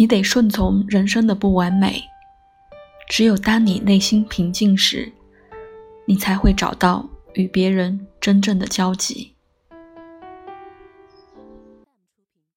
你得顺从人生的不完美。只有当你内心平静时你才会找到与别人真正的交集。